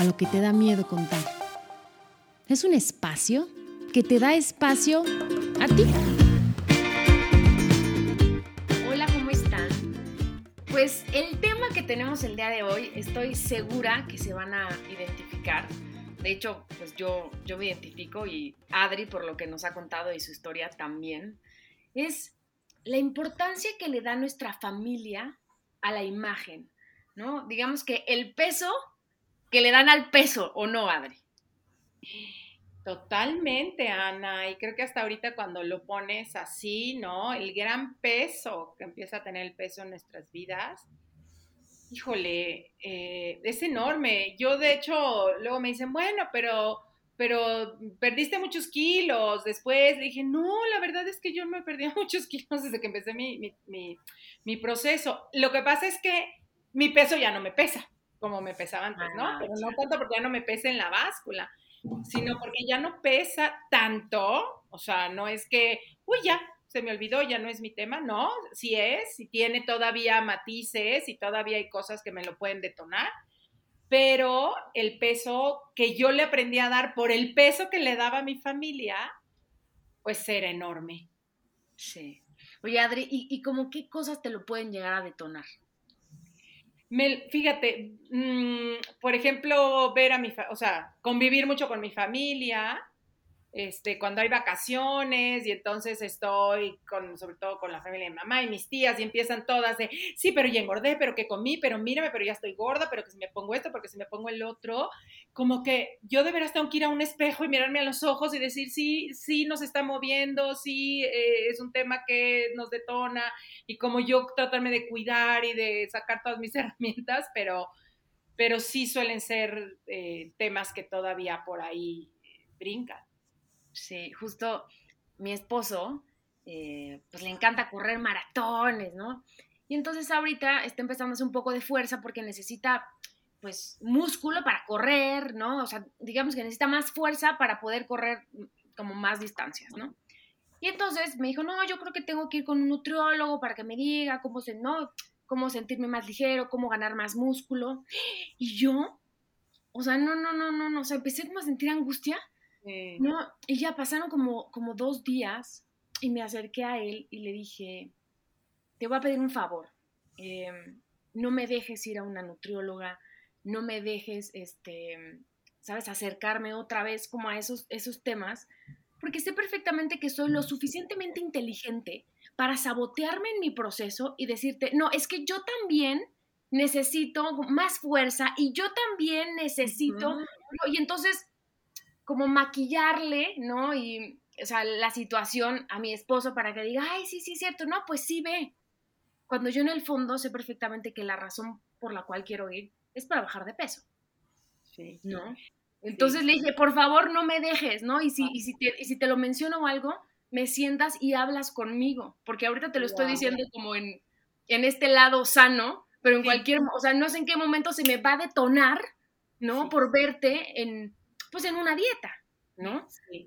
A lo que te da miedo contar. Es un espacio que te da espacio a ti. Hola, ¿cómo están? Pues el tema que tenemos el día de hoy, estoy segura que se van a identificar. De hecho, pues yo, yo me identifico y Adri, por lo que nos ha contado y su historia también, es la importancia que le da nuestra familia a la imagen, ¿no? Digamos que el peso que le dan al peso, ¿o no, Adri? Totalmente, Ana. Y creo que hasta ahorita cuando lo pones así, ¿no? El gran peso que empieza a tener el peso en nuestras vidas, híjole, eh, es enorme. Yo de hecho, luego me dicen, bueno, pero, pero perdiste muchos kilos. Después dije, no, la verdad es que yo he perdido muchos kilos desde que empecé mi, mi, proceso. Lo que pasa es que mi peso ya no me pesa, como me pesaba antes, ¿no? Ah, pero no tanto porque ya no me pesa en la báscula sino porque ya no pesa tanto, o sea, no es que, uy, ya, se me olvidó, ya no es mi tema, no, sí es, sí tiene todavía matices y todavía hay cosas que me lo pueden detonar, pero el peso que yo le aprendí a dar por el peso que le daba a mi familia, pues era enorme. Sí. Oye, Adri, ¿y, y como qué cosas te lo pueden llegar a detonar? Fíjate, mm, por ejemplo, ver a mi, o sea, convivir mucho con mi familia, este, cuando hay vacaciones y entonces estoy con, sobre todo con la familia de mamá y mis tías y empiezan todas de, sí, pero ya engordé, pero que comí, pero mírame, pero ya estoy gorda, pero que si me pongo esto, porque si me pongo el otro, como que yo de veras tengo que ir a un espejo y mirarme a los ojos y decir, sí, sí nos está moviendo, sí, eh, es un tema que nos detona y como yo tratarme de cuidar y de sacar todas mis herramientas, pero, pero sí suelen ser eh, temas que todavía por ahí brincan. Sí, justo mi esposo, eh, pues le encanta correr maratones, ¿no? Y entonces ahorita está empezando a hacer un poco de fuerza porque necesita, pues, músculo para correr, ¿no? O sea, digamos que necesita más fuerza para poder correr mm, como más distancias, ¿no? Y entonces me dijo, no, yo creo que tengo que ir con un nutriólogo para que me diga cómo se, no, cómo sentirme más ligero, cómo ganar más músculo. Y yo, o sea, no, no, no, no, no, o sea, empecé como a sentir angustia no, y ya pasaron como, como dos días y me acerqué a él y le dije, te voy a pedir un favor, em, no me dejes ir a una nutrióloga, no me dejes, este, sabes, acercarme otra vez como a esos, esos temas, porque sé perfectamente que soy lo suficientemente inteligente para sabotearme en mi proceso y decirte, no, es que yo también necesito más fuerza y yo también necesito, y entonces como maquillarle, ¿no? Y, o sea, la situación a mi esposo para que diga, ay, sí, sí, cierto, no, pues sí ve. Cuando yo en el fondo sé perfectamente que la razón por la cual quiero ir es para bajar de peso. Sí. ¿No? Entonces le dije, por favor, no me dejes, ¿no? Y si, y si, te, y si te lo menciono algo, me sientas y hablas conmigo, porque ahorita te lo estoy diciendo como en, en este lado sano, pero en cualquier, o sea, no sé en qué momento se me va a detonar, ¿no? Por verte en, pues en una dieta, ¿no? Sí.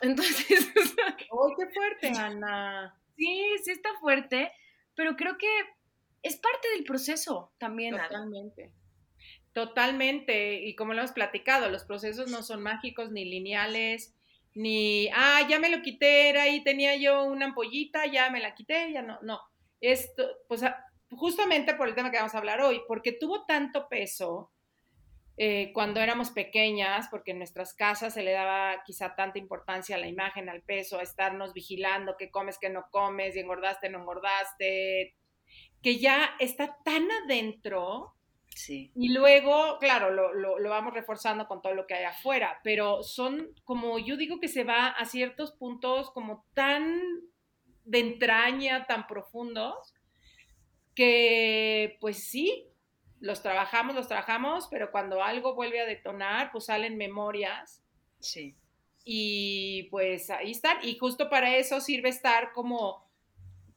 Entonces... ¡Oh, qué fuerte, Ana! Sí, sí está fuerte, pero creo que es parte del proceso también. Totalmente. Totalmente. Y como lo hemos platicado, los procesos no son mágicos ni lineales, ni, ah, ya me lo quité, era ahí tenía yo una ampollita, ya me la quité, ya no, no. Esto, pues justamente por el tema que vamos a hablar hoy, porque tuvo tanto peso eh, cuando éramos pequeñas, porque en nuestras casas se le daba quizá tanta importancia a la imagen, al peso, a estarnos vigilando qué comes, qué no comes, y engordaste, no engordaste, que ya está tan adentro. Sí. Y luego, claro, lo, lo, vamos reforzando con todo lo que hay afuera, pero son como yo digo que se va a ciertos puntos como tan de entraña, tan profundos, que pues sí, los trabajamos, los trabajamos, pero cuando algo vuelve a detonar, pues salen memorias. Sí. Y pues ahí están. Y justo para eso sirve estar como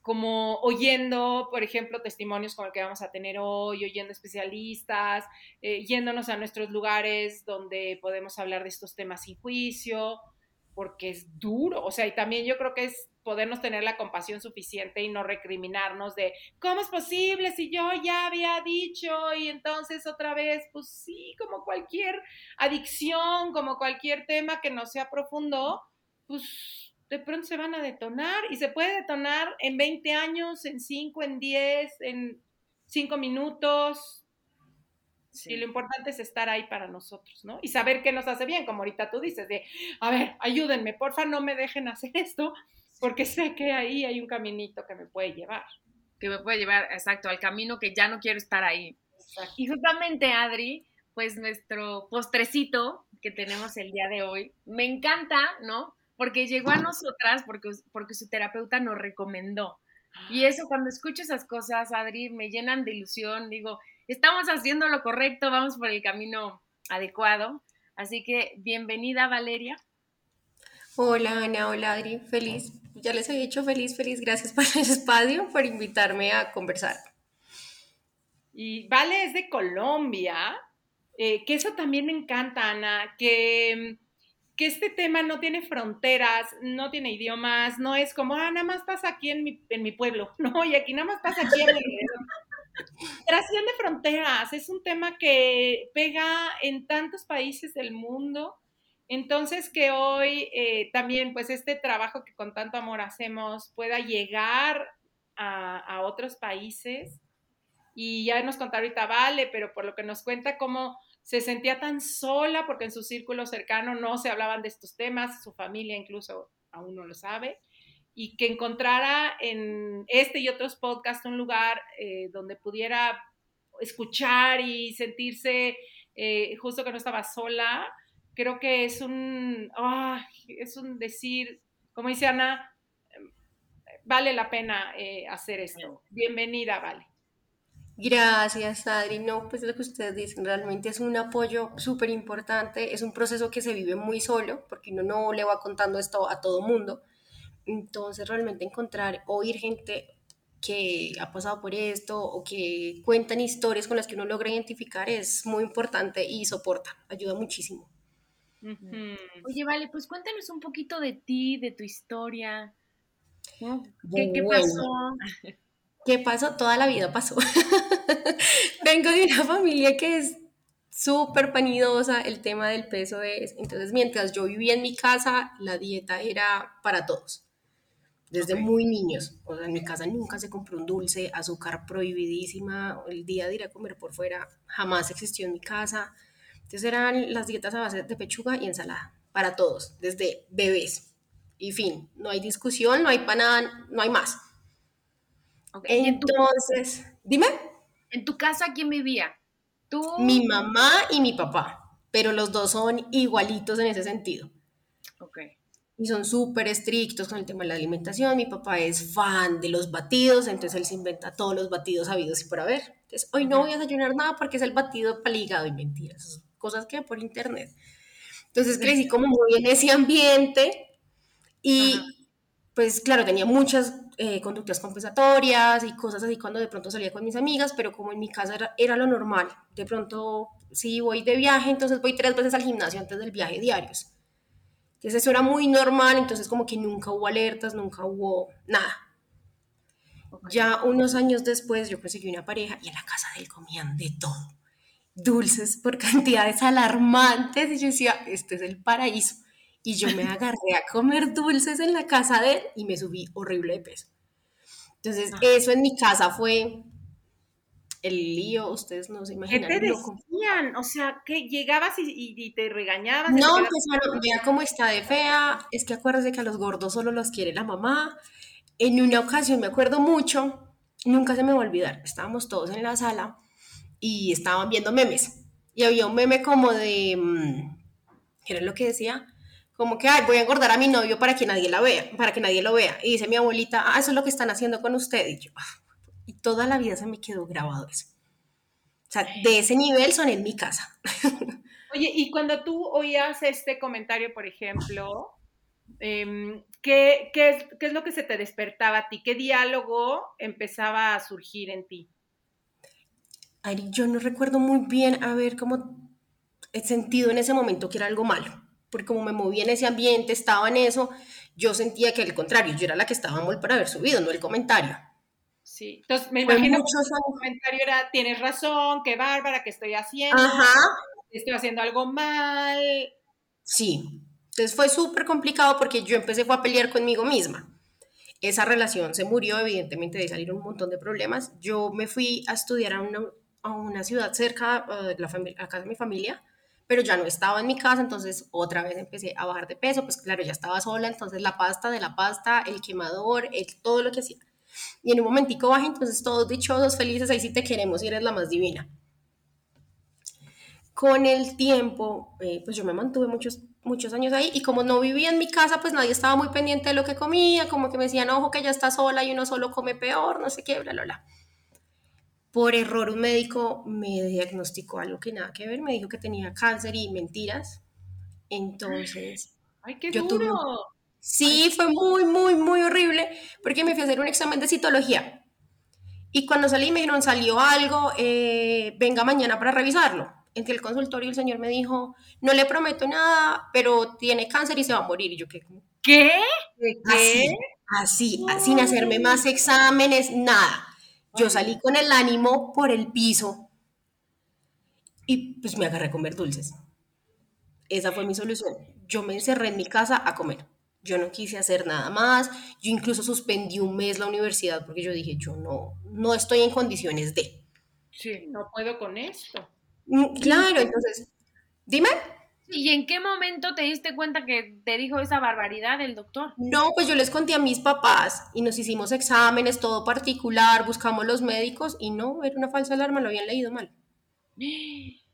como oyendo, por ejemplo, testimonios como el que vamos a tener hoy, oyendo especialistas, eh, yéndonos a nuestros lugares donde podemos hablar de estos temas sin juicio, porque es duro, o sea, y también yo creo que es podernos tener la compasión suficiente y no recriminarnos de, ¿cómo es posible si yo ya había dicho y entonces otra vez, pues sí, como cualquier adicción, como cualquier tema que no sea profundo, pues de pronto se van a detonar y se puede detonar en 20 años, en 5, en 10, en 5 minutos. Y lo importante es estar ahí para nosotros, ¿no? Y saber qué nos hace bien, como ahorita tú dices, de, a ver, ayúdenme, porfa, no me dejen hacer esto, porque sé que ahí hay un caminito que me puede llevar. Que me puede llevar, exacto, al camino que ya no quiero estar ahí. Y justamente, Adri, pues nuestro postrecito que tenemos el día de hoy, me encanta, ¿no? porque llegó a nosotras porque, porque su terapeuta nos recomendó. Y eso, cuando escucho esas cosas, Adri, me llenan de ilusión. Digo, estamos haciendo lo correcto, vamos por el camino adecuado. Así que, bienvenida, Valeria. Hola, Ana, hola, Adri. Feliz. Ya les he dicho feliz, feliz. Gracias por el espacio, por invitarme a conversar. Y Vale es de Colombia, eh, que eso también me encanta, Ana, que que este tema no tiene fronteras, no tiene idiomas, no es como, ah, nada más pasa aquí en mi, en mi pueblo, no, y aquí nada más pasa aquí en mi Trasciende fronteras, es un tema que pega en tantos países del mundo, entonces que hoy eh, también pues este trabajo que con tanto amor hacemos pueda llegar a, otros países. Y ya nos contaron ahorita Vale, pero por lo que nos cuenta cómo se sentía tan sola porque en su círculo cercano no se hablaban de estos temas, su familia incluso aún no lo sabe, y que encontrara en este y otros podcasts un lugar eh, donde pudiera escuchar y sentirse eh, justo que no estaba sola, creo que es un, es un decir, como dice Ana, vale la pena eh, hacer esto. Bienvenida, Vale. Gracias, Adri. No, pues lo que ustedes dicen, realmente es un apoyo súper importante, es un proceso que se vive muy solo, porque uno no le va contando esto a todo mundo. Entonces, realmente encontrar, oír gente que ha pasado por esto o que cuentan historias con las que uno logra identificar es muy importante y soporta, ayuda muchísimo. Oye, vale, pues cuéntanos un poquito de ti, de tu historia. ¿Qué, ¿Qué, pasó? ¿Qué pasó? Toda la vida pasó. Vengo de una familia que es súper panidosa, el tema del peso es, entonces mientras yo vivía en mi casa, la dieta era para todos, desde muy niños, o sea, en mi casa nunca se compró un dulce, azúcar prohibidísima, el día de ir a comer por fuera jamás existió en mi casa, entonces eran las dietas a base de pechuga y ensalada, para todos, desde bebés, y fin, no hay discusión, no hay para no hay más. Entonces, dime. ¿En tu casa quién vivía? ¿Tú? Mi mamá y mi papá, pero los dos son igualitos en ese sentido. Ok. Y son súper estrictos con el tema de la alimentación. Mi papá es fan de los batidos, entonces él se inventa todos los batidos habidos y por haber. Entonces, hoy no voy a desayunar nada porque es el batido para y mentiras, cosas que por internet. Entonces crecí como muy en ese ambiente y pues claro, tenía muchas eh, conductas compensatorias y cosas así cuando de pronto salía con mis amigas, pero como en mi casa era, lo normal, de pronto si voy de viaje, entonces voy tres veces al gimnasio antes del viaje diarios. Entonces eso era muy normal, entonces como que nunca hubo alertas, nunca hubo nada. Ya unos años después yo conseguí una pareja y en la casa de él comían de todo. Dulces por cantidades alarmantes y yo decía, este es el paraíso y yo me agarré a comer dulces en la casa de él y me subí horrible de peso. Entonces, eso en mi casa fue el lío, ustedes no se imaginan. ¿Qué te decían? O sea, que llegabas y, te regañabas. No, pues bueno, vea cómo está de fea, es que acuérdate que a los gordos solo los quiere la mamá. En una ocasión me acuerdo mucho, nunca se me va a olvidar, estábamos todos en la sala y estaban viendo memes. Y había un meme como de, mm, ¿qué era lo que decía? como que, ay, voy a engordar a mi novio para que nadie la vea, para que nadie lo vea. Y dice mi abuelita, ah, eso es lo que están haciendo con usted. Y yo, ah, y toda la vida se me quedó grabado eso. sea, de ese nivel son en mi casa. Oye, y cuando tú oías este comentario, por ejemplo, em, ¿qué, es, ¿qué es lo que se te despertaba a ti? ¿Qué diálogo empezaba a surgir en ti? Ari, yo no recuerdo muy bien a ver cómo he sentido en ese momento que era algo malo, porque como me moví en ese ambiente, estaba en eso, yo sentía que al contrario, yo era la que estaba mal por haber subido, no el comentario. Sí, entonces me imagino que el comentario era, tienes razón, qué bárbara, que estoy haciendo, Ajá. estoy haciendo algo mal. Sí, entonces fue súper complicado porque yo empecé a pelear conmigo misma. Esa relación se murió, evidentemente, de salir un montón de problemas. Yo me fui a estudiar a una, a una ciudad cerca de la, la casa de mi familia, pero ya no estaba en mi casa, entonces otra vez empecé a bajar de peso, pues claro, ya estaba sola, entonces la pasta de la pasta, el quemador, el, todo lo que hacía. Y en un momentico bajé, entonces todos dichosos, felices, ahí sí te queremos y eres la más divina. Con el tiempo, eh, pues yo me mantuve muchos, muchos años ahí y como no vivía en mi casa, pues nadie estaba muy pendiente de lo que comía, como que me decían, ojo, que ya está sola y uno solo come peor, no sé qué, bla, bla, bla por error un médico me diagnosticó algo que nada que ver, me dijo que tenía cáncer y mentiras. Entonces, ¡ay, qué duro! Sí, fue muy, muy, muy horrible porque me fui a hacer un examen de citología. Y cuando salí me dijeron, salió algo, eh, venga mañana para revisarlo. Entre el consultorio el señor me dijo, no le prometo nada, pero tiene cáncer y se va a morir. Y yo, ¿qué? ¿Qué? Así, así, sin hacerme más exámenes, nada. Yo salí con el ánimo por el piso y pues me agarré a comer dulces. Esa fue mi solución. Yo me encerré en mi casa a comer. Yo no quise hacer nada más. Yo incluso suspendí un mes la universidad porque yo dije, yo no, no estoy en condiciones de. Sí, no puedo con esto. Mm, claro, entonces, dime. ¿Y en qué momento te diste cuenta que te dijo esa barbaridad el doctor? No, pues yo les conté a mis papás y nos hicimos exámenes, todo particular, buscamos los médicos y no, era una falsa alarma, lo habían leído mal.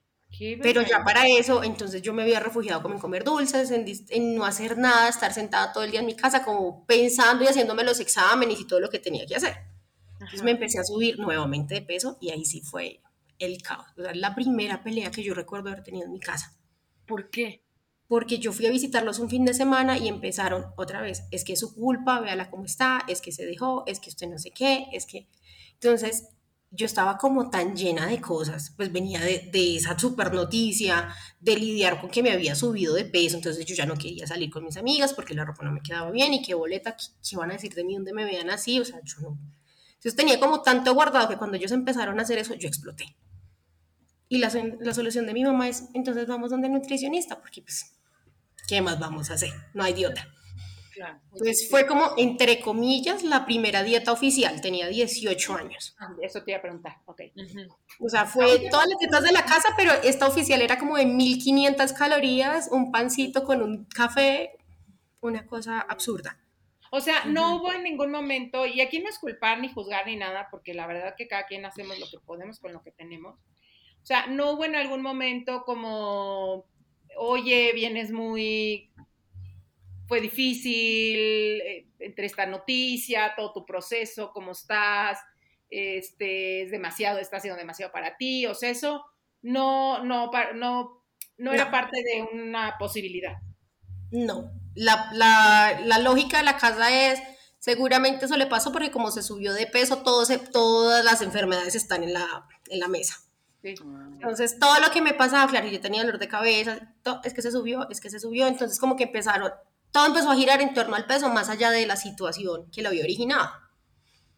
Pero ya para eso, entonces yo me había refugiado como en comer dulces, en, no hacer nada, estar sentada todo el día en mi casa, como pensando y haciéndome los exámenes y todo lo que tenía que hacer. Entonces me empecé a subir nuevamente de peso y ahí sí fue el caos. O sea, la primera pelea que yo recuerdo haber tenido en mi casa. ¿Por qué? Porque yo fui a visitarlos un fin de semana y empezaron otra vez, es que es su culpa, véala cómo está, es que se dejó, es que usted no sé qué, es que... Entonces, yo estaba como tan llena de cosas, pues venía de, esa super noticia, de lidiar con que me había subido de peso, entonces yo ya no quería salir con mis amigas porque la ropa no me quedaba bien y qué boleta, qué, qué van a decir de mí donde me vean así, o sea, yo no. Entonces tenía como tanto guardado que cuando ellos empezaron a hacer eso, yo exploté. Y la, la solución de mi mamá es, entonces vamos donde el nutricionista, porque pues, ¿qué más vamos a hacer? No hay dieta. Claro. Entonces fue como, entre comillas, la primera dieta oficial, tenía 18 años. Ah, eso te iba a preguntar, ok. O sea, fue todas las dietas de la casa, pero esta oficial era como de 1500 calorías, un pancito con un café, una cosa absurda. O sea, no hubo en ningún momento, y aquí no es culpar ni juzgar ni nada, porque la verdad que cada quien hacemos lo que podemos con lo que tenemos, o sea, no hubo en algún momento como, oye, vienes muy, fue difícil eh, entre esta noticia, todo tu proceso, cómo estás, este, es demasiado, está siendo demasiado para ti, o sea, eso no, no, no, no era parte de una posibilidad. No, la, la, la, lógica de la casa es, seguramente eso le pasó porque como se subió de peso, todo todas las enfermedades están en la, en la mesa. Entonces, todo lo que me pasaba, claro, yo tenía dolor de cabeza, es que se subió, es que se subió, entonces como que empezaron, todo empezó a girar en torno al peso más allá de la situación que lo había originado.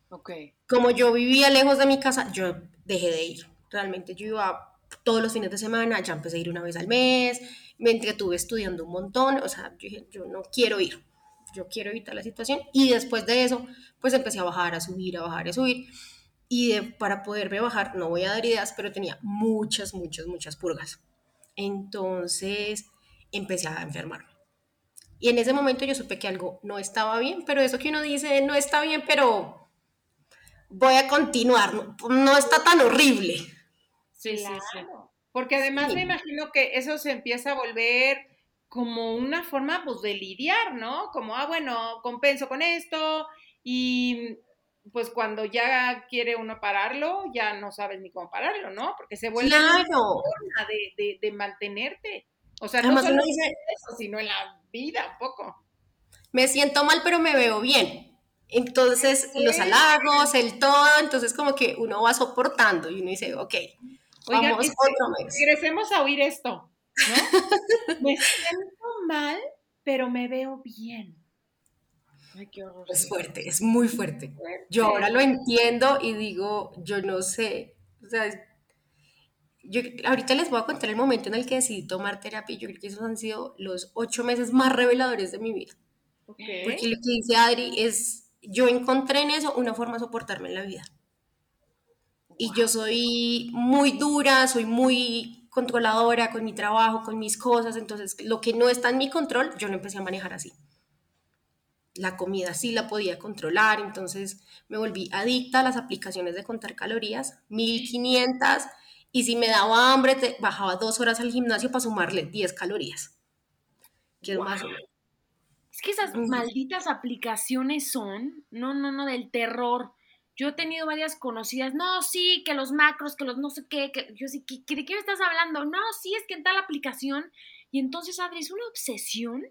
Ok. Como yo vivía lejos de mi casa, yo dejé de ir. Realmente yo iba todos los fines de semana, ya empecé a ir una vez al mes, me entretuve estudiando un montón, o sea, yo dije, yo no quiero ir, yo quiero evitar la situación. Y después de eso, pues empecé a bajar, a subir, a bajar, a subir y para poderme bajar, no voy a dar ideas, pero tenía muchas, muchas, muchas purgas. Entonces empecé a enfermarme. Y en ese momento yo supe que algo no estaba bien, pero eso que uno dice, no está bien, pero voy a continuar, no, está tan horrible. Sí, sí, sí. Porque además me imagino que eso se empieza a volver como una forma pues, de lidiar, ¿no? Como, ah, bueno, compenso con esto y pues cuando ya quiere uno pararlo, ya no sabes ni cómo pararlo, ¿no? Porque se vuelve Claro. una forma de, de- de mantenerte. O sea, no Además solo uno en dice, eso, sino en la vida un poco. me siento mal, pero me veo bien. Entonces, los halagos, el todo, entonces como que uno va soportando y uno dice, ok, Oigan, vamos otro mes. regresemos a oír esto, ¿no? me siento mal, pero me veo bien. Ay, qué horror. Es fuerte, es muy fuerte. Yo ahora lo entiendo y digo, yo no sé, o sea, yo ahorita les voy a contar el momento en el que decidí tomar terapia yo creo que esos han sido los ocho meses más reveladores de mi vida. Ok. Porque lo que dice Adri es, yo encontré en eso una forma de soportarme en la vida. Y yo soy muy dura, soy muy controladora con mi trabajo, con mis cosas, entonces lo que no está en mi control, yo lo empecé a manejar así. La comida sí la podía controlar, entonces me volví adicta a las aplicaciones de contar calorías, 1500, y si me daba hambre, te bajaba dos horas al gimnasio para sumarle 10 calorías. Que es más o menos. Es que esas malditas aplicaciones son, no, no, no, del terror. Yo he tenido varias conocidas, no, sí, que los macros, que los no sé qué, que yo sí, ¿qué- qué- ¿de qué me estás hablando? No, sí, es que en tal aplicación. Y entonces, Adri, es una obsesión.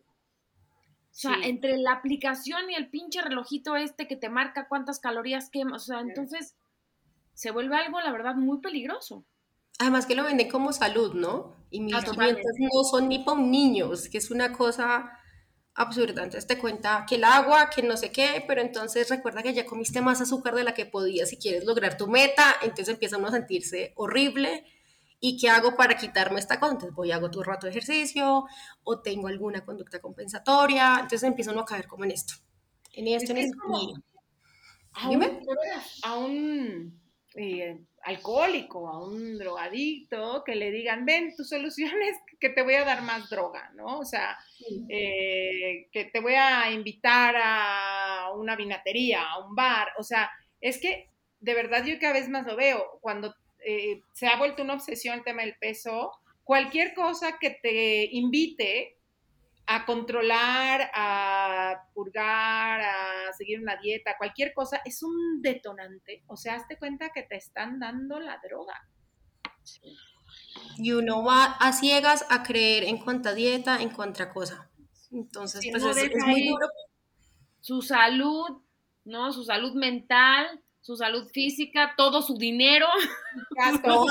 O sea, Sí. entre la aplicación y el pinche relojito este que te marca cuántas calorías quemas, o sea, entonces se vuelve algo, la verdad, muy peligroso. Además que lo venden como salud, ¿no? Y 1500 totalmente. no son ni para un niño, es que es una cosa absurda. Entonces te cuenta que el agua, que no sé qué, pero entonces recuerda que ya comiste más azúcar de la que podías si quieres lograr tu meta, entonces empieza uno a sentirse horrible. ¿Y qué hago para quitarme esta cosa? Entonces voy, hago tu rato de ejercicio o tengo alguna conducta compensatoria, entonces empieza uno a caer como en esto. En esto, Es en esto. a un, a un, eh, alcohólico, a un drogadicto, que le digan, ven, tu solución es que te voy a dar más droga, ¿no? O sea, eh, que te voy a invitar a una vinatería, a un bar, o sea, es que de verdad yo cada vez más lo veo, cuando eh, se ha vuelto una obsesión el tema del peso, cualquier cosa que te invite a controlar, a purgar, a seguir una dieta, cualquier cosa, es un detonante. O sea, hazte cuenta que te están dando la droga. Y uno va a ciegas a creer en cuánta dieta, en cuánta cosa. Entonces, Si pues no es, es muy duro. Su salud, ¿no? Su salud mental, su salud física, todo su dinero. Todo.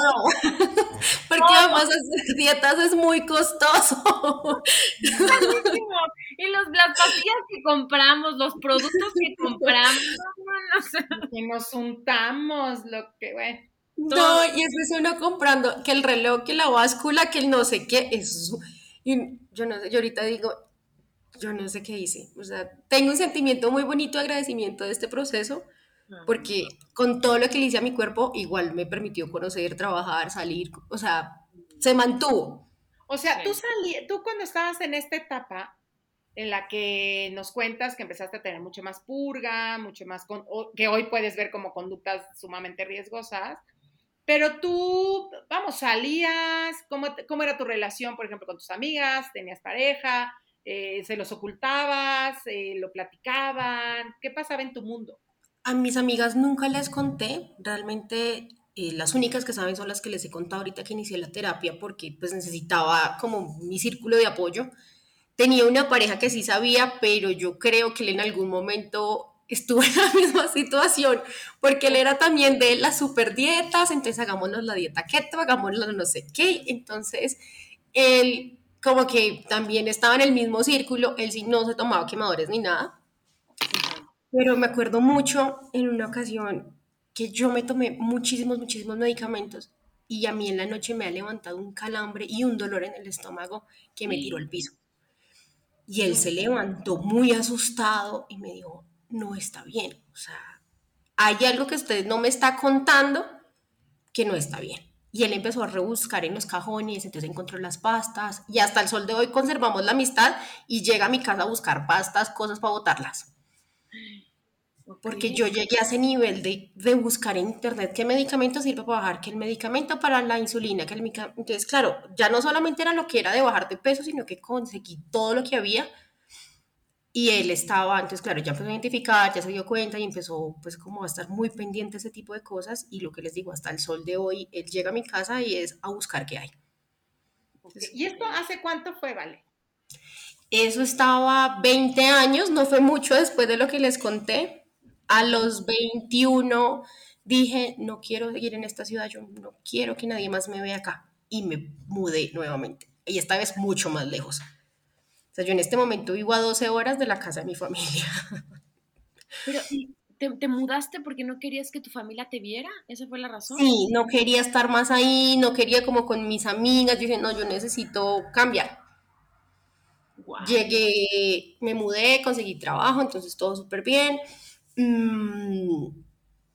Porque además hacer dietas es muy costoso. y los, las pastillas que compramos, los productos que compramos, no, Y nos untamos lo que, bueno. No, y eso es uno comprando que el reloj, que la báscula, que el no sé qué, eso. Y yo no sé, yo ahorita digo, yo no sé qué hice. O sea, tengo un sentimiento muy bonito de agradecimiento de este proceso, porque con todo lo que le hice a mi cuerpo, igual me permitió conocer, trabajar, salir, o sea, se mantuvo. O sea, Sí. tú salí, tú cuando estabas en esta etapa en la que nos cuentas que empezaste a tener mucho más purga, mucho más, con, o- que hoy puedes ver como conductas sumamente riesgosas, pero tú, vamos, salías, ¿cómo, cómo era tu relación, por ejemplo, con tus amigas? ¿Tenías pareja? Eh, ¿Se los ocultabas? Eh, ¿Lo platicaban? ¿Qué pasaba en tu mundo? A mis amigas nunca les conté, realmente eh, las únicas que saben son las que les he contado ahorita que inicié la terapia porque pues necesitaba como mi círculo de apoyo. Tenía una pareja que sí sabía, pero yo creo que él en algún momento estuvo en la misma situación porque él era también de las super dietas, entonces hagámonos la dieta keto, hagámonos no sé qué, entonces él como que también estaba en el mismo círculo, él sí no se tomaba quemadores ni nada, pero me acuerdo mucho en una ocasión que yo me tomé muchísimos, muchísimos medicamentos y a mí en la noche me ha levantado un calambre y un dolor en el estómago que me tiró al piso. Y él se levantó muy asustado y me dijo, no está bien, o sea, hay algo que usted no me está contando que no está bien. Y él empezó a rebuscar en los cajones, entonces encontró las pastas y hasta el sol de hoy conservamos la amistad y llega a mi casa a buscar pastas, cosas para botarlas. Porque yo llegué a ese nivel de, de buscar en internet qué medicamento sirve para bajar, qué el medicamento para la insulina, que el Entonces, claro, ya no solamente era lo que era de bajar de peso, sino que conseguí todo lo que había. Y él estaba, entonces claro, ya empezó a identificar, ya se dio cuenta y empezó pues como a estar muy pendiente de ese tipo de cosas y lo que les digo, hasta el sol de hoy, él llega a mi casa y es a buscar qué hay. Okay. ¿Y esto hace cuánto fue, Vale? Eso estaba 20 años, no fue mucho después de lo que les conté. A los 21 dije, no quiero seguir en esta ciudad, yo no quiero que nadie más me vea acá. Y me mudé nuevamente. Y esta vez mucho más lejos. O sea, yo en este momento vivo a 12 horas de la casa de mi familia. Pero, ¿te, ¿te, mudaste porque no querías que tu familia te viera? ¿Esa fue la razón? Sí, no quería estar más ahí, no quería como con mis amigas. Yo dije, no, yo necesito cambiar. Llegué, me mudé, conseguí trabajo, entonces todo súper bien. Mm,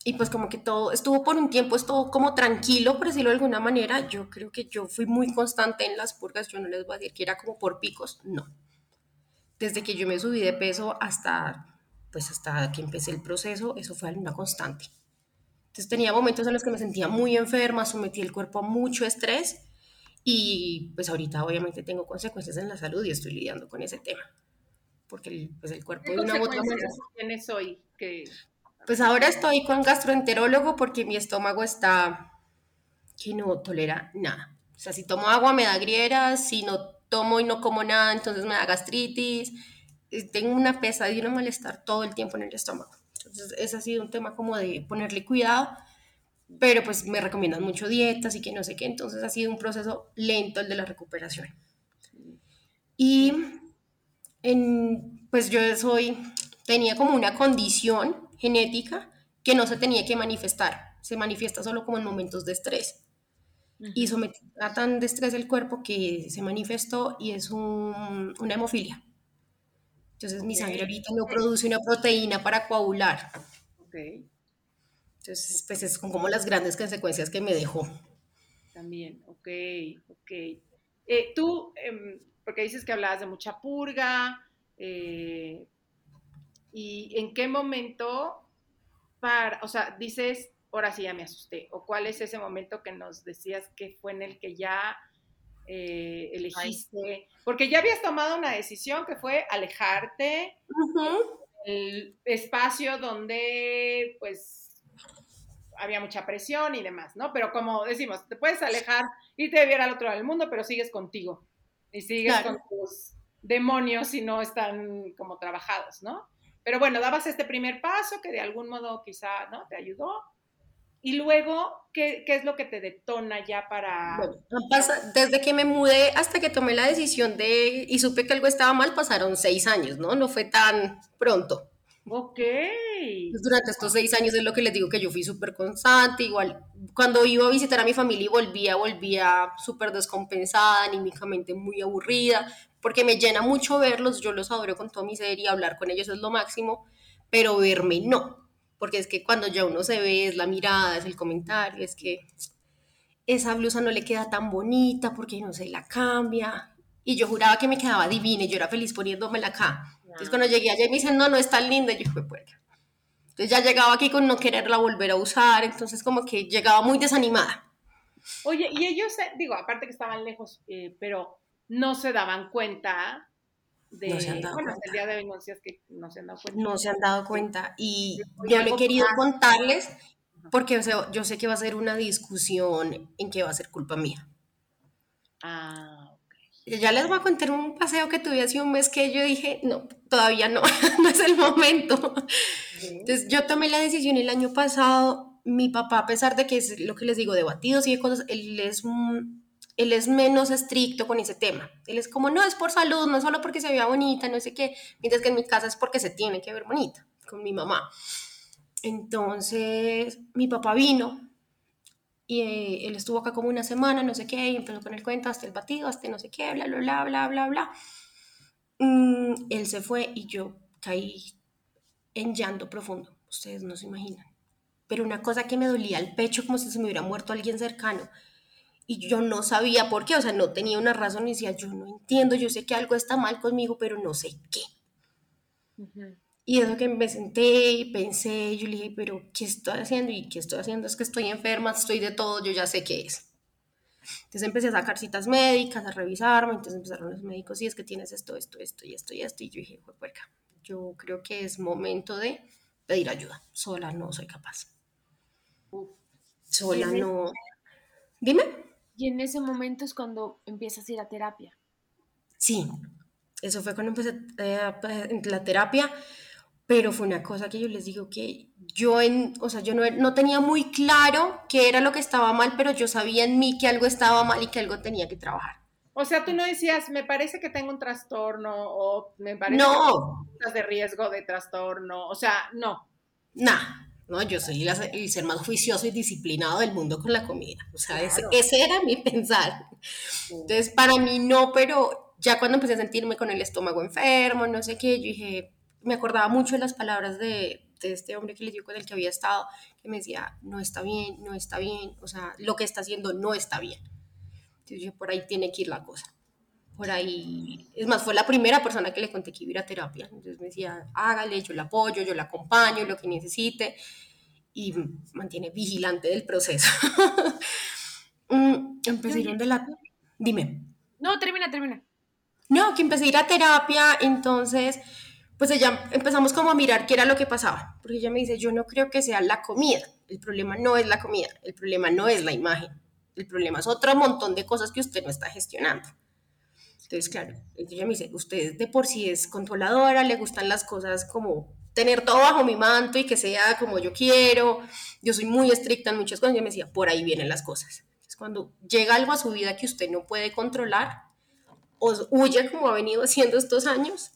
y pues como que todo estuvo por un tiempo, estuvo como tranquilo, por decirlo de alguna manera. Yo creo que yo fui muy constante en las purgas, yo no les voy a decir que era como por picos, no. Desde que yo me subí de peso hasta, pues hasta que empecé el proceso, eso fue una constante. Entonces tenía momentos en los que me sentía muy enferma, sometí el cuerpo a mucho estrés y pues ahorita obviamente tengo consecuencias en la salud y estoy lidiando con ese tema. Porque el, pues el cuerpo de una u otra manera... tienes hoy? Que... Pues ahora estoy con gastroenterólogo porque mi estómago está que no tolera nada. O sea, si tomo agua me da grieras, si no tomo y no como nada, entonces me da gastritis. Tengo una pesadilla y un malestar todo el tiempo en el estómago. Entonces, ese ha sido un tema como de ponerle cuidado, pero pues me recomiendan mucho dietas y que no sé qué, entonces ha sido un proceso lento el de la recuperación. Y en, pues yo soy, tenía como una condición genética que no se tenía que manifestar, se manifiesta solo como en momentos de estrés. Y sometía tan de estrés el cuerpo que se manifestó y es un, una hemofilia. Entonces mi sangre ahorita no produce una proteína para coagular. Okay. Entonces, pues es como las grandes consecuencias que me dejó. También, ok, ok. Eh, tú, eh, porque dices que hablabas de mucha purga, eh, y en qué momento, para, o sea, dices, ahora sí ya me asusté, o cuál es ese momento que nos decías que fue en el que ya eh, elegiste, Ay. porque ya habías tomado una decisión que fue alejarte uh -huh. el espacio donde pues había mucha presión y demás, ¿no? Pero como decimos, te puedes alejar, irte a vivir al otro lado del mundo, pero sigues contigo y sigues claro. con tus demonios si no están como trabajados, ¿no? Pero bueno, dabas este primer paso que de algún modo quizá, ¿no? Te ayudó. Y luego, ¿qué, qué es lo que te detona ya para...? Bueno, pasa, desde que me mudé hasta que tomé la decisión de y supe que algo estaba mal, pasaron seis años, ¿no? No fue tan pronto. Ok. Pues durante estos seis años es lo que les digo que yo fui súper constante, igual cuando iba a visitar a mi familia y volvía, volvía súper descompensada, anímicamente muy aburrida, porque me llena mucho verlos, yo los adoro con toda mi ser y hablar con ellos es lo máximo, pero verme no, porque es que cuando ya uno se ve es la mirada, es el comentario, es que esa blusa no le queda tan bonita porque no se la cambia, y yo juraba que me quedaba divina y yo era feliz poniéndomela acá. Entonces cuando llegué allá y me dicen, no, no es tan linda, y yo fue puerca. Entonces ya llegaba aquí con no quererla volver a usar, entonces como que llegaba muy desanimada. Oye, y ellos, digo, aparte que estaban lejos, eh, pero no se daban cuenta de... No se han dado bueno, cuenta. el día de hoy no decías que no se han dado cuenta. No se han dado cuenta y yo le he querido contarles porque o sea, yo sé que va a ser una discusión en que va a ser culpa mía. Ah, ya les voy a contar un paseo que tuve hace un mes que yo dije, no, todavía no, no es el momento. Entonces yo tomé la decisión el año pasado, mi papá, a pesar de que es lo que les digo, de batidos y cosas, él es, él es menos estricto con ese tema. Él es como, no, es por salud, no solo porque se vea bonita, no sé qué, mientras que en mi casa es porque se tiene que ver bonita, con mi mamá. Entonces mi papá vino y eh, él estuvo acá como una semana, no sé qué, y empezó con el cuento hasta el batido, hasta no sé qué, bla, bla, bla, bla, bla, bla. Mm, él se fue y yo caí en llanto profundo, ustedes no se imaginan. Pero una cosa que me dolía el pecho como si se me hubiera muerto alguien cercano. Y yo no sabía por qué, o sea, no tenía una razón y decía, yo no entiendo, yo sé que algo está mal conmigo, pero no sé qué. Uh -huh. Y eso que me senté y pensé, yo le dije, pero ¿qué estoy haciendo? ¿Y qué estoy haciendo? Es que estoy enferma, estoy de todo, yo ya sé qué es. Entonces empecé a sacar citas médicas, a revisarme, entonces empezaron los médicos, sí, es que tienes esto, esto, esto y esto y esto. Y yo dije, puerca, Yo creo que es momento de pedir ayuda. Sola no soy capaz. Sola no. Dime. Y en ese momento es cuando empiezas a ir a terapia. Sí, eso fue cuando empecé eh, la terapia, pero fue una cosa que yo les digo que yo, en, o sea, yo no, no tenía muy claro qué era lo que estaba mal, pero yo sabía en mí que algo estaba mal y que algo tenía que trabajar. O sea, tú no decías, me parece que tengo un trastorno o me parece no. que de riesgo de trastorno. O sea, no. Nah, no, yo soy el ser más juicioso y disciplinado del mundo con la comida. O sea, ese, ese, era mi pensar. Entonces, para mí no, pero ya cuando empecé a sentirme con el estómago enfermo, no sé qué, yo dije, me acordaba mucho de las palabras de, de este hombre que le dio con el que había estado, que me decía, no está bien, no está bien, o sea, lo que está haciendo no está bien. Entonces yo, por ahí tiene que ir la cosa. Por ahí, es más, fue la primera persona que le conté que iba a ir a terapia. Entonces me decía, hágale, yo la apoyo, yo la acompaño, lo que necesite. Y mantiene vigilante del proceso. Mm, empecé a ir de la... Dime. No, termina, termina. No, que empecé a ir a terapia, entonces pues ella empezamos como a mirar qué era lo que pasaba, porque ella me dice, yo no creo que sea la comida, el problema no es la comida, el problema no es la imagen, el problema es otro montón de cosas que usted no está gestionando. Entonces, claro, ella me dice, usted de por sí es controladora, le gustan las cosas como tener todo bajo mi manto y que sea como yo quiero, yo soy muy estricta en muchas cosas, y ella me decía, por ahí vienen las cosas. Es cuando llega algo a su vida que usted no puede controlar, o huye como ha venido haciendo estos años,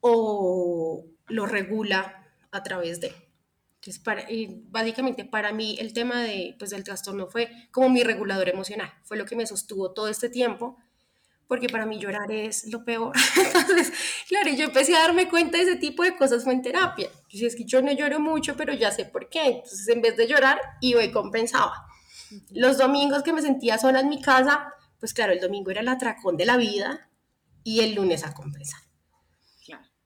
o lo regula a través de. Entonces, para, básicamente para mí el tema de, pues, del trastorno fue como mi regulador emocional, fue lo que me sostuvo todo este tiempo, porque para mí llorar es lo peor. Entonces, claro, yo empecé a darme cuenta de ese tipo de cosas fue en terapia. Y es que yo no lloro mucho, pero ya sé por qué. Entonces, en vez de llorar, iba y compensaba. Los domingos que me sentía sola en mi casa, pues claro, el domingo era el atracón de la vida y el lunes a compensar.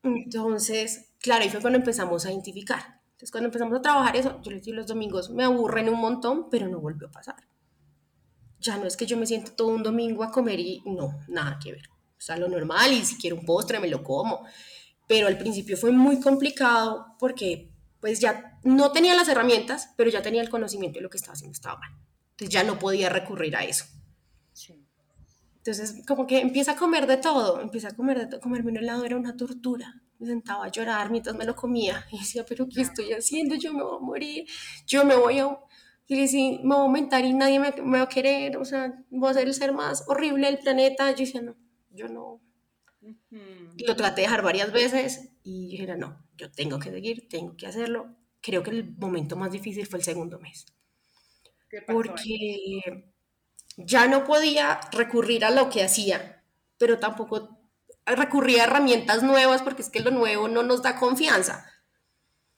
Entonces, claro, ahí fue cuando empezamos a identificar. Entonces, cuando empezamos a trabajar eso, yo les digo los domingos me aburren un montón, pero no volvió a pasar. Ya no es que yo me siento todo un domingo a comer y no, nada que ver. O sea, lo normal y si quiero un postre me lo como. Pero al principio fue muy complicado porque pues ya no tenía las herramientas, pero ya tenía el conocimiento de lo que estaba haciendo estaba mal. Entonces ya no podía recurrir a eso. Entonces, como que empieza a comer de todo, empieza a comer de todo. Comerme un helado era una tortura. Me sentaba a llorar mientras me lo comía. Y decía, ¿pero qué estoy haciendo? Yo me voy a morir. Yo me voy a. Y le decía, me voy a aumentar y nadie me, me, va a querer. O sea, voy a ser el ser más horrible del planeta. Yo decía, no, yo no. Lo traté de dejar varias veces y dije, no, yo tengo que seguir, tengo que hacerlo. Creo que el momento más difícil fue el segundo mes. ¿Qué pasó porque ya no podía recurrir a lo que hacía, pero tampoco recurría a herramientas nuevas porque es que lo nuevo no nos da confianza.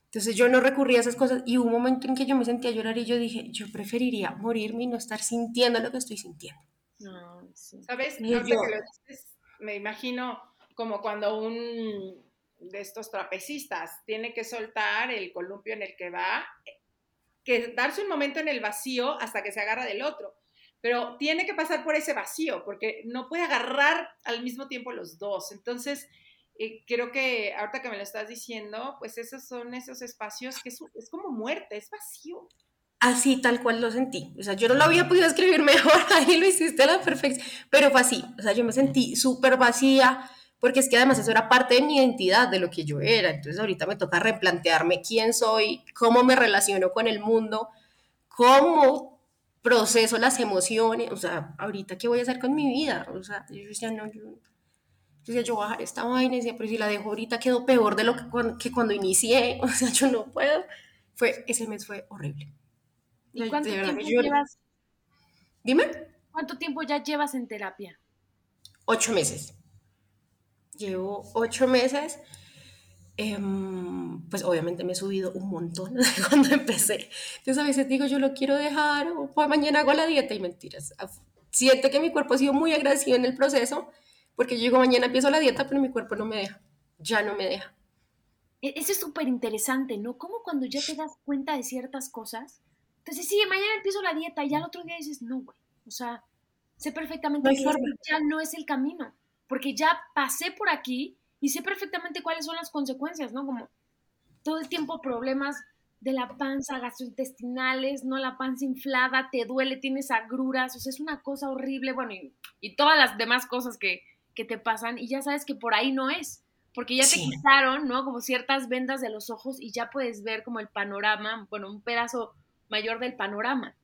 Entonces yo no recurría a esas cosas y hubo un momento en que yo me sentía a llorar y yo dije, yo preferiría morirme y no estar sintiendo lo que estoy sintiendo. ¿Sabes? me imagino como cuando un de estos trapecistas tiene que soltar el columpio en el que va, que darse un momento en el vacío hasta que se agarra del otro pero tiene que pasar por ese vacío, porque no puede agarrar al mismo tiempo los dos. Entonces, eh, creo que ahorita que me lo estás diciendo, pues esos son esos espacios que es, es, como muerte, es vacío. Así, tal cual lo sentí. O sea, yo no lo había podido escribir mejor, ahí lo hiciste a la perfección, pero fue así. O sea, yo me sentí súper vacía, porque es que además eso era parte de mi identidad, de lo que yo era. Entonces ahorita me toca replantearme quién soy, cómo me relaciono con el mundo, cómo proceso las emociones, o sea, ahorita qué voy a hacer con mi vida, o sea, yo decía, no, yo, yo decía, yo voy a dejar esta vaina, y decía, pero si la dejo ahorita quedó peor de lo que cuando, que cuando inicié, o sea, yo no puedo, fue, ese mes fue horrible. ¿Y cuánto tiempo llevas? Dime. ¿Cuánto tiempo ya llevas en terapia? Ocho meses. Llevo ocho meses Em, pues obviamente me he subido un montón cuando empecé. Entonces a veces digo, yo lo quiero dejar, o pues mañana hago la dieta y mentiras. Siento que mi cuerpo ha sido muy agradecido en el proceso, porque yo digo, mañana empiezo la dieta, pero mi cuerpo no me deja, ya no me deja. E-, eso es súper interesante, ¿no? Como cuando ya te das cuenta de ciertas cosas, entonces sí, mañana empiezo la dieta y ya el otro día dices, no, güey, o sea, sé perfectamente que ya no es el camino, porque ya pasé por aquí y sé perfectamente cuáles son las consecuencias, ¿no? Como todo el tiempo problemas de la panza, gastrointestinales, ¿no? La panza inflada, te duele, tienes agruras, o sea, es una cosa horrible, bueno, y, todas las demás cosas que, que, te pasan, y ya sabes que por ahí no es, porque ya te quitaron, ¿no? Como ciertas vendas de los ojos y ya puedes ver como el panorama, bueno, un pedazo mayor del panorama.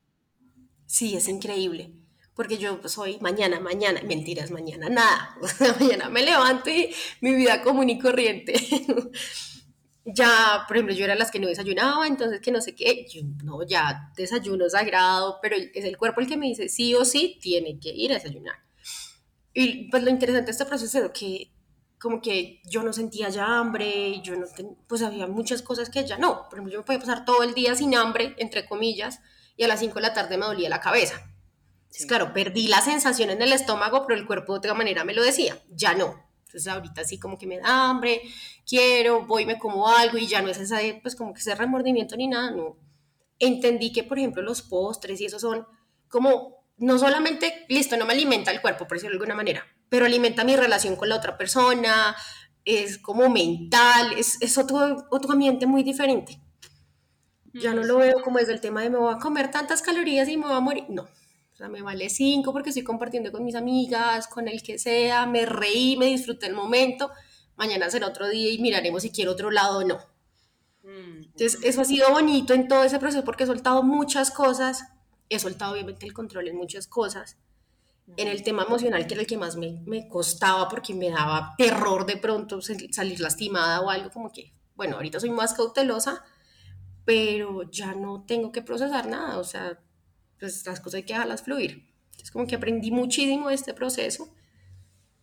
Sí, es increíble porque yo soy mañana, mañana, mentiras, mañana, nada. mañana me levanto y mi vida común y corriente. ya, por ejemplo, yo era las que no desayunaba, entonces que no sé qué, yo no, ya desayuno sagrado, pero es el cuerpo el que me dice sí o sí tiene que ir a desayunar. Y pues lo interesante de este proceso es que como que yo no sentía ya hambre, yo no, pues había muchas cosas que ya no. Por ejemplo, yo me podía pasar todo el día sin hambre, entre comillas, y a las 5 de la tarde me dolía la cabeza. Entonces, claro, perdí la sensación en el estómago, pero el cuerpo de otra manera me lo decía, ya no. Entonces ahorita sí como que me da hambre, quiero, voy, me como algo y ya no es esa, pues como que ese remordimiento ni nada, no. Entendí que, por ejemplo, los postres y eso son como, no solamente, listo, no me alimenta el cuerpo, por decirlo de alguna manera, pero alimenta mi relación con la otra persona, es como mental, es, es otro, otro ambiente muy diferente. Ya no lo veo como desde el tema de me voy a comer tantas calorías y me voy a morir. No, me vale cinco porque estoy compartiendo con mis amigas, con el que sea, me reí, me disfruté el momento, mañana será otro día y miraremos si quiero otro lado o no. Mm, Entonces, eso ha sido bonito en todo ese proceso porque he soltado muchas cosas, he soltado obviamente el control en muchas cosas. En el tema emocional, que era el que más me, me costaba porque me daba terror de pronto salir lastimada o algo como que, bueno, ahorita soy más cautelosa, pero ya no tengo que procesar nada, o sea, pues las cosas hay que dejarlas fluir. Es como que aprendí muchísimo de este proceso,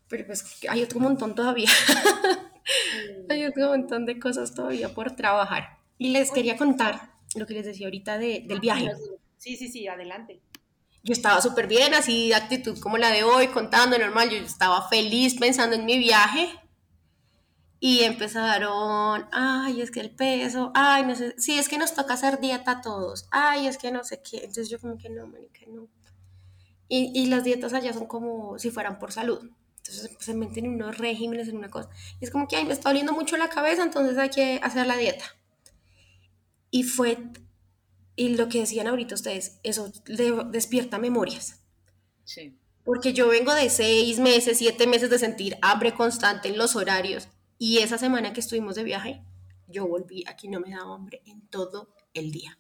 pero pues hay otro montón todavía. hay otro montón de cosas todavía por trabajar. Y les quería contar lo que les decía ahorita de, del viaje. Sí, sí, sí, adelante. Yo estaba súper bien, así actitud como la de hoy, contando normal. Yo estaba feliz pensando en mi viaje y empezaron, ay, es que el peso, ay, no sé, sí, es que nos toca hacer dieta a todos, ay, es que no sé qué, entonces yo como que no, manica, no. Y, y las dietas allá son como si fueran por salud, entonces pues, se meten en unos regímenes, en una cosa, y es como que, ay, me está doliendo mucho la cabeza, entonces hay que hacer la dieta. Y fue, y lo que decían ahorita ustedes, eso despierta memorias. Sí. Porque yo vengo de seis meses, siete meses de sentir hambre constante en los horarios y esa semana que estuvimos de viaje, yo volví, aquí no me daba hambre en todo el día.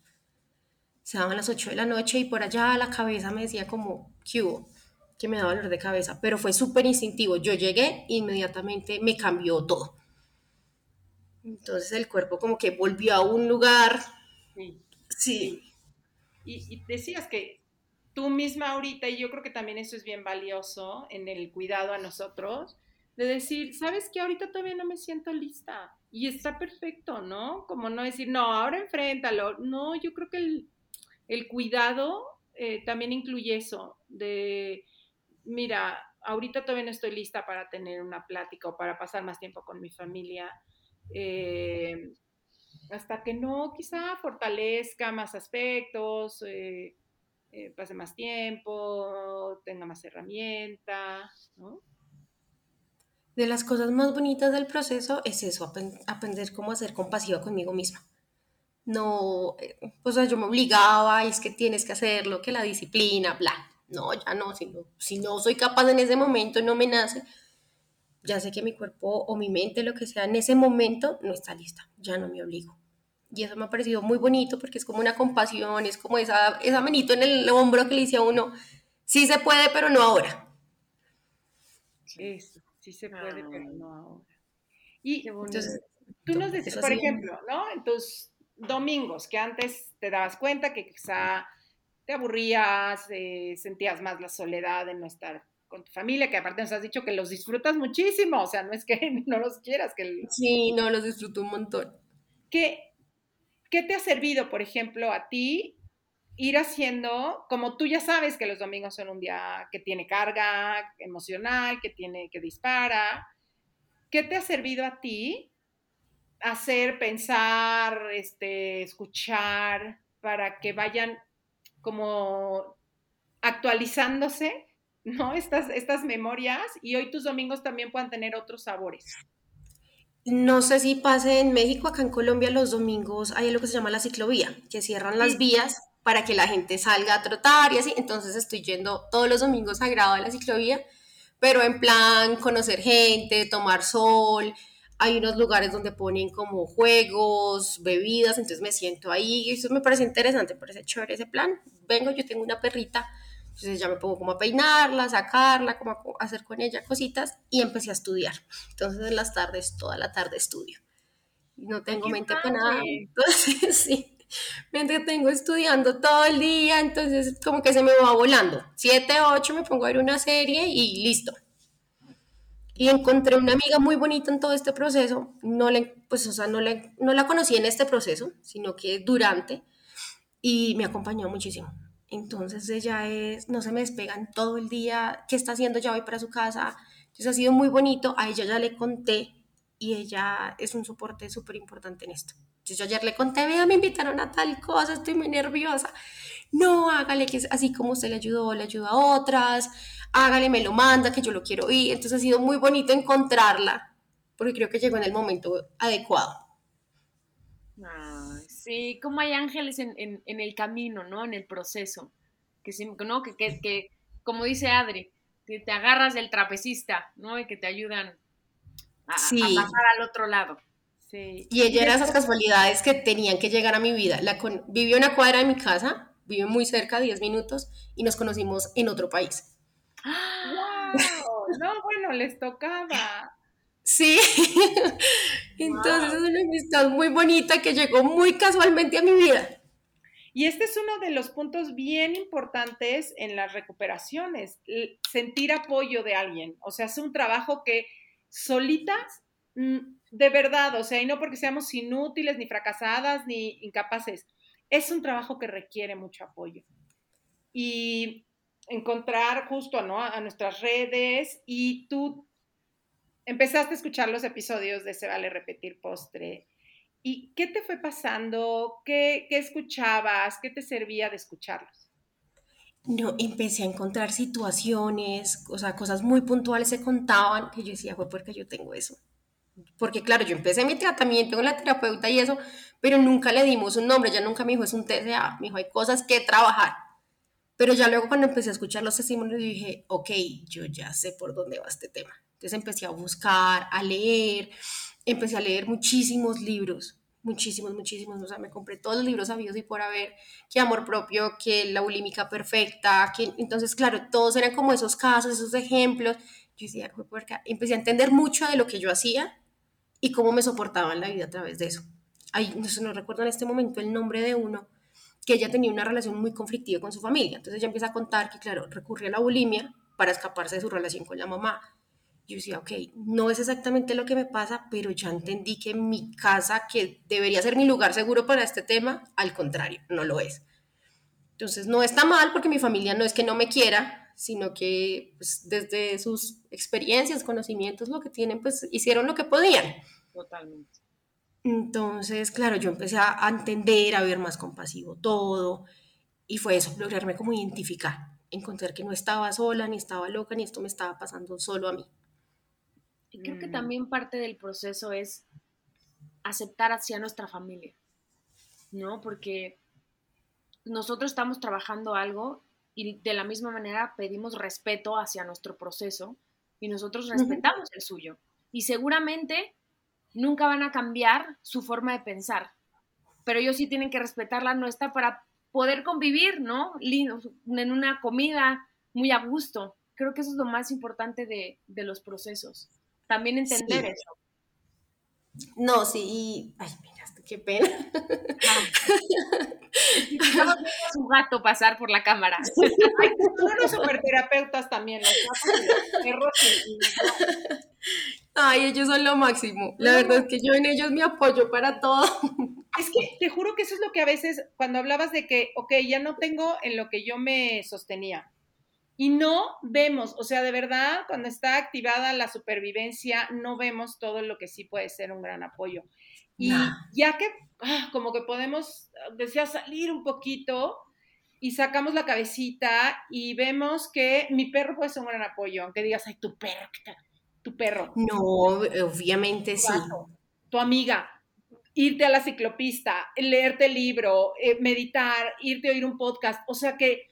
Se daban las 8 de la noche y por allá la cabeza me decía como, ¿qué hubo? Que me daba dolor de cabeza, pero fue súper instintivo. Yo llegué, inmediatamente me cambió todo. Entonces el cuerpo como que volvió a un lugar. Sí. sí. Y, y decías que tú misma ahorita, y yo creo que también eso es bien valioso en el cuidado a nosotros, de decir, ¿sabes qué? Ahorita todavía no me siento lista y está perfecto, ¿no? Como no decir, no, ahora enfréntalo. No, yo creo que el, cuidado eh, también incluye eso, de, mira, ahorita todavía no estoy lista para tener una plática o para pasar más tiempo con mi familia. Eh, hasta que no quizá fortalezca más aspectos, eh, pase más tiempo, tenga más herramientas, ¿no? De las cosas más bonitas del proceso es eso, aprender cómo ser compasiva conmigo misma. No, eh, o sea, yo me obligaba, es que tienes que hacerlo, que la disciplina, bla. No, ya no, si no, si no soy capaz en ese momento, no me nace, ya sé que mi cuerpo o mi mente, lo que sea, en ese momento no está lista, ya no me obligo. Y eso me ha parecido muy bonito porque es como una compasión, es como esa, esa manito en el hombro que le dice a uno, sí se puede, pero no ahora. Eso sí se puede, pero no ahora. Y entonces, tú nos dices, por ejemplo, ¿no? En tus domingos, que antes te dabas cuenta que quizá te aburrías, eh, sentías más la soledad de no estar con tu familia, que aparte nos has dicho que los disfrutas muchísimo, o sea, no es que no los quieras. que Sí, no, los disfruto un montón. ¿Qué, ¿Qué te ha servido, por ejemplo, a ti ir haciendo, como tú ya sabes que los domingos son un día que tiene carga emocional, que tiene, que dispara, ¿qué te ha servido a ti hacer, pensar, este, escuchar, para que vayan como actualizándose, ¿no? Estas, estas memorias y hoy tus domingos también puedan tener otros sabores. No sé si pase en México, acá en Colombia los domingos hay lo que se llama la ciclovía, que cierran las vías para que la gente salga a trotar y así. Entonces estoy yendo todos los domingos a la ciclovía, pero en plan conocer gente, tomar sol. Hay unos lugares donde ponen como juegos, bebidas, entonces me siento ahí y eso me parece interesante, me parece chévere ese plan. Vengo, yo tengo una perrita, entonces ya me pongo como a peinarla, sacarla, como a hacer con ella cositas y empecé a estudiar. Entonces en las tardes, toda la tarde estudio. No tengo mente para nada, entonces sí me entretengo estudiando todo el día, entonces como que se me va volando. Siete, ocho, me pongo a ver una serie y listo. Y encontré una amiga muy bonita en todo este proceso. No le, pues, o sea, no, le, no la conocí en este proceso, sino que durante, y me acompañó muchísimo. Entonces ella es, no se me despegan todo el día, ¿qué está haciendo? Ya voy para su casa. Entonces ha sido muy bonito, a ella ya le conté y ella es un soporte súper importante en esto yo ayer le conté, vea, me invitaron a tal cosa, estoy muy nerviosa. No, hágale que así como usted le ayudó, le ayuda a otras, hágale, me lo manda, que yo lo quiero oír. Entonces ha sido muy bonito encontrarla, porque creo que llegó en el momento adecuado. sí, como hay ángeles en, el camino, ¿no? En el proceso. Que, ¿no? que, que, como dice Adri, que te agarras del trapecista, ¿no? Y que te ayudan a pasar al otro lado. Y ella era esas casualidades que tenían que llegar a mi vida. La vivió en una cuadra de mi casa, vive muy cerca, 10 minutos, y nos conocimos en otro país. ¡Wow! No, bueno, les tocaba. Sí. Entonces es una amistad muy bonita que llegó muy casualmente a mi vida. Y este es uno de los puntos bien importantes en las recuperaciones, sentir apoyo de alguien. O sea, es un trabajo que solitas de verdad, o sea, y no porque seamos inútiles, ni fracasadas, ni incapaces. Es un trabajo que requiere mucho apoyo. Y encontrar justo a nuestras redes y tú empezaste a escuchar los episodios de Se vale repetir postre. ¿Y qué te fue pasando? ¿Qué, qué escuchabas? ¿Qué te servía de escucharlos? No, empecé a encontrar situaciones, o sea, cosas muy puntuales se contaban que yo decía, fue porque yo tengo eso porque claro, yo empecé mi tratamiento con la terapeuta y eso, pero nunca le dimos un nombre, ya nunca me dijo es un TCA, me dijo hay cosas que trabajar. Pero ya luego cuando empecé a escuchar los testimonios dije, ok, yo ya sé por dónde va este tema. Entonces empecé a buscar, a leer, empecé a leer muchísimos libros, muchísimos, muchísimos, o sea, me compré todos los libros sabios y por haber, que amor propio, que la bulímica perfecta, que entonces, claro, todos eran como esos casos, esos ejemplos. Yo decía, empecé a entender mucho de lo que yo hacía y cómo me soportaban la vida a través de eso. Ay, no, no recuerdo en este momento el nombre de uno, que ella tenía una relación muy conflictiva con su familia. Entonces ella empieza a contar que, claro, recurría a la bulimia para escaparse de su relación con la mamá. Yo decía, ok, no es exactamente lo que me pasa, pero ya entendí que mi casa, que debería ser mi lugar seguro para este tema, al contrario, no lo es. Entonces no está mal porque mi familia no es que no me quiera, sino que pues, desde sus experiencias, conocimientos, lo que tienen, pues hicieron lo que podían. Totalmente. Entonces, claro, yo empecé a, entender, a ver más compasivo todo, y fue eso, lograrme como identificar, encontrar que no estaba sola, ni estaba loca, ni esto me estaba pasando solo a mí. Y creo que mm. también parte del proceso es aceptar hacia nuestra familia, ¿no? Porque nosotros estamos trabajando algo y de la misma manera pedimos respeto hacia nuestro proceso y nosotros respetamos el suyo. Y seguramente nunca van a cambiar su forma de pensar, pero ellos sí tienen que respetar la nuestra para poder convivir, ¿no? En una comida muy a gusto. Creo que eso es lo más importante de, los procesos. También entender eso. No, sí, ay, mira, qué pena. Estamos viendo a su gato pasar por la cámara. Ay, son los superterapeutas también, los perros Ay, ellos son lo máximo. La verdad es que yo en ellos me apoyo para todo. Es que te juro que eso es lo que a veces, cuando hablabas de que, ok, ya no tengo en lo que yo me sostenía. Y no vemos, o sea, de verdad, cuando está activada la supervivencia, no vemos todo lo que sí puede ser un gran apoyo. Y ya que ah, como que podemos, decía, salir un poquito y sacamos la cabecita y vemos que mi perro puede ser un gran apoyo, aunque digas, ay, tu perro, tu perro. No, obviamente sí. tu amiga, irte a la ciclopista, leerte el libro, eh, meditar, irte a oír un podcast. O sea que,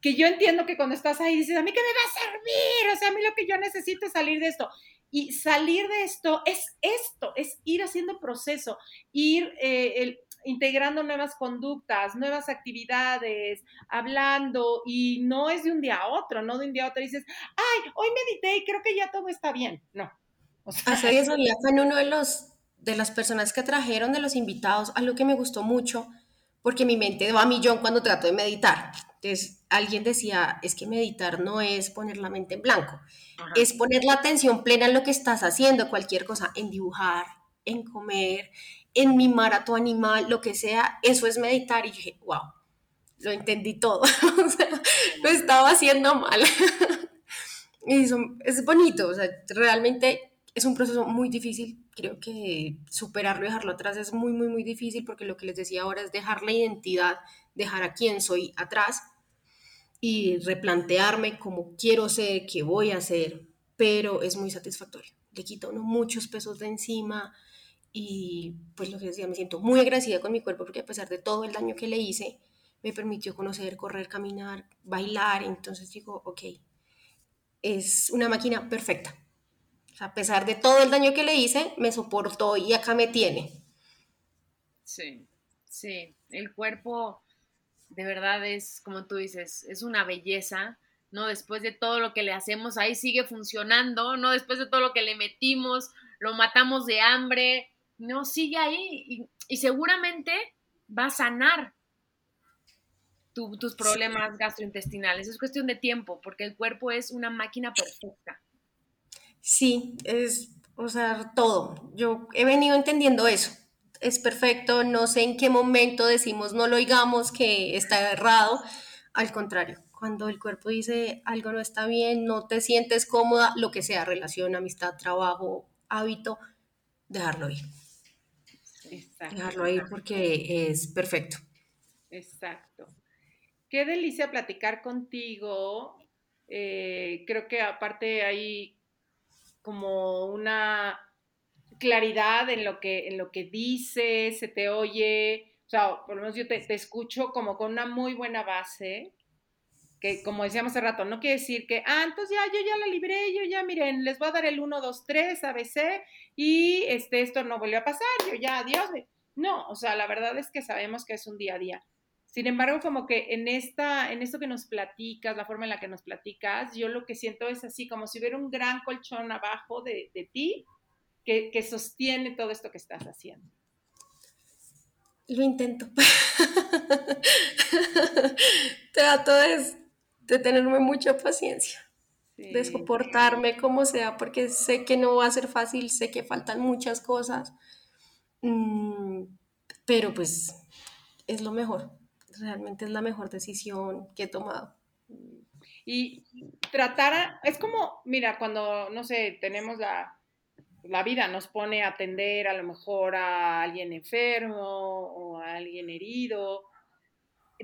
que yo entiendo que cuando estás ahí dices, a mí qué me va a servir, o sea, a mí lo que yo necesito es salir de esto. Y salir de esto es esto, es ir haciendo proceso, ir eh, integrando nuevas conductas, nuevas actividades, hablando, y no es de un día a otro, no de un día a otro dices, ay, hoy medité y creo que ya todo está bien. No. O sea, días había con uno de los de las personas que trajeron, de los invitados, algo que me gustó mucho, porque mi mente va a millón cuando trato de meditar. Entonces, alguien decía, es que meditar no es poner la mente en blanco, es poner la atención plena en lo que estás haciendo, cualquier cosa, en dibujar, en comer, en mimar a tu animal, lo que sea, eso es meditar. Y yo dije, wow, lo entendí todo, lo estaba haciendo mal. y es bonito, o sea, realmente es un proceso muy difícil, creo que superarlo y dejarlo atrás es muy, muy, muy difícil porque lo que les decía ahora es dejar la identidad, dejar a quién soy atrás y replantearme cómo quiero ser, qué voy a hacer, pero es muy satisfactorio. Le quito uno muchos pesos de encima y pues lo que decía, me siento muy agradecida con mi cuerpo porque a pesar de todo el daño que le hice, me permitió conocer, correr, caminar, bailar, entonces digo, ok, es una máquina perfecta a pesar de todo el daño que le hice, me soportó y acá me tiene. Sí, sí, el cuerpo de verdad es, como tú dices, es una belleza, ¿no? Después de todo lo que le hacemos, ahí sigue funcionando, ¿no? Después de todo lo que le metimos, lo matamos de hambre, no, sigue ahí y, y seguramente va a sanar tus problemas gastrointestinales. Es cuestión de tiempo, porque el cuerpo es una máquina perfecta. Sí, es, o sea, todo. Yo he venido entendiendo eso. Es perfecto, no sé en qué momento decimos no lo oigamos, que está errado. Al contrario, cuando el cuerpo dice algo no está bien, no te sientes cómoda, lo que sea, relación, amistad, trabajo, hábito, dejarlo ir. Exacto. Dejarlo ir porque es perfecto. Exacto. Qué delicia platicar contigo. Eh, creo que aparte hay como una claridad en lo que, en lo que dices, se te oye, o sea, por lo menos yo te, te, escucho como con una muy buena base, que como decíamos hace rato, no quiere decir que, ah, entonces ya, yo ya la libré, yo ya, miren, les voy a dar el 1, 2, 3, ABC, y este, esto no volvió a pasar, yo ya, adiós. No, o sea, la verdad es que sabemos que es un día a día. Sin embargo, como que en, esta, en esto que nos platicas, la forma en la que nos platicas, yo lo que siento es así, como si hubiera un gran colchón abajo de, ti que, que, sostiene todo esto que estás haciendo. Lo intento. Trato de, de tenerme mucha paciencia, de soportarme como sea, porque sé que no va a ser fácil, sé que faltan muchas cosas, mm, pero pues es lo mejor realmente es la mejor decisión que he tomado. Y tratar, es como, mira, cuando, no sé, tenemos la, la vida, nos pone a atender a lo mejor a alguien enfermo o a alguien herido,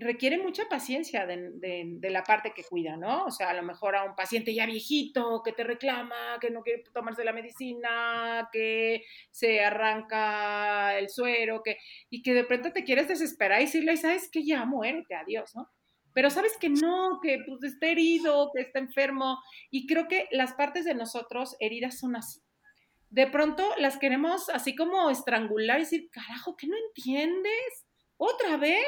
requiere mucha paciencia de, la parte que cuida, ¿no? O sea, a lo mejor a un paciente ya viejito que te reclama, que no quiere tomarse la medicina, que se arranca el suero, que, y que de pronto te quieres desesperar y decirle, ¿sabes que Ya muérete, adiós, ¿no? Pero sabes que no, que pues, está herido, que está enfermo, y creo que las partes de nosotros heridas son así. De pronto las queremos así como estrangular y decir, carajo, ¿que no entiendes? ¿Otra vez?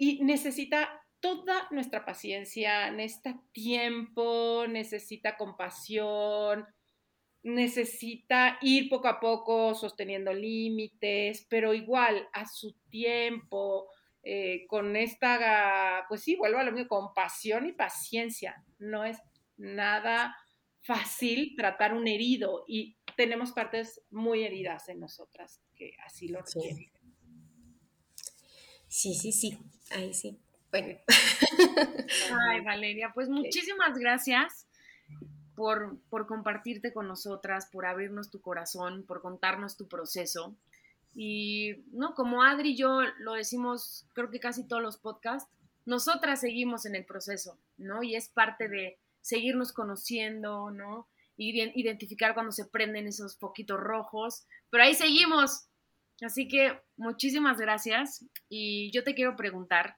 y necesita toda nuestra paciencia, necesita tiempo, necesita compasión, necesita ir poco a poco sosteniendo límites, pero igual a su tiempo, eh, con esta, pues sí, vuelvo a lo mismo, compasión y paciencia. No es nada fácil tratar un herido y tenemos partes muy heridas en nosotras que así lo requieren. Sí, sí, sí. Ay, sí. Bueno. Ay, Valeria, pues muchísimas gracias por, por compartirte con nosotras, por abrirnos tu corazón, por contarnos tu proceso. Y, ¿no? Como Adri y yo lo decimos, creo que casi todos los podcasts, nosotras seguimos en el proceso, ¿no? Y es parte de seguirnos conociendo, ¿no? identificar cuando se prenden esos foquitos rojos. Pero ahí seguimos. Así que muchísimas gracias. Y yo te quiero preguntar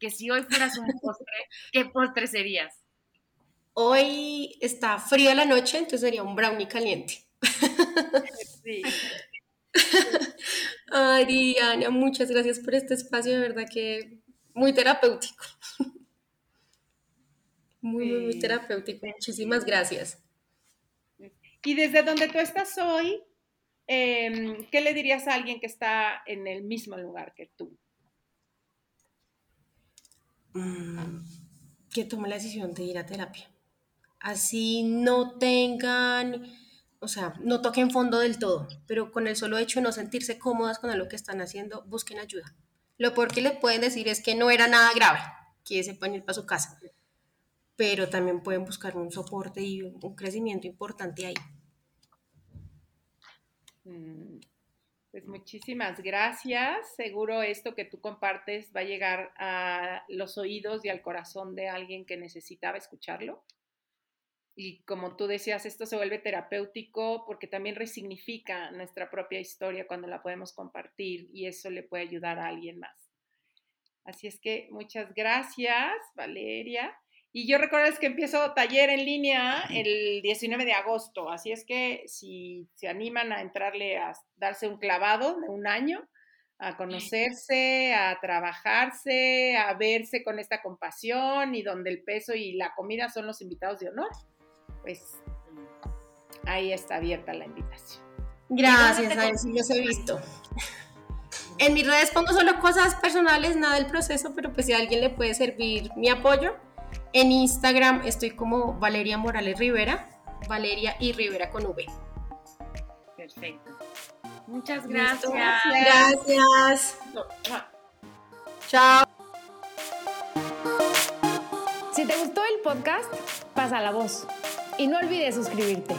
que si hoy fueras un postre, ¿qué postre serías? Hoy está fría la noche, entonces sería un brownie caliente. Sí. Ay, Diana, muchas gracias por este espacio, de verdad que muy terapéutico. Muy, muy, muy terapéutico. Muchísimas gracias. Y desde donde tú estás hoy, em, ¿qué le dirías a alguien que está en el mismo lugar que tú? Mm, que tome la decisión de ir a terapia. Así no tengan, o sea, no toquen fondo del todo, pero con el solo hecho de no sentirse cómodas con lo que están haciendo, busquen ayuda. Lo peor que les pueden decir es que no era nada grave, que se pueden ir para su casa, pero también pueden buscar un soporte y un crecimiento importante ahí. Mm, pues muchísimas gracias. Seguro esto que tú compartes va a llegar a los oídos y al corazón de alguien que necesitaba escucharlo. Y como tú decías, esto se vuelve terapéutico porque también resignifica nuestra propia historia cuando la podemos compartir y eso le puede ayudar a alguien más. Así es que muchas gracias, Valeria. Y yo recuerdo que empiezo taller en línea el 19 de agosto, así es que si se animan a entrarle a darse un clavado de un año, a conocerse, a trabajarse, a verse con esta compasión y donde el peso y la comida son los invitados de honor, pues ahí está abierta la invitación. Gracias, a ver si los he visto. En mis redes pongo solo cosas personales, nada del proceso, pero pues si a alguien le puede servir mi apoyo, en Instagram estoy como Valeria Morales Rivera, Valeria y Rivera con V. Perfecto. Muchas gracias. Gracias. Chao. Si te gustó el podcast, pasa la voz. Y no olvides suscribirte.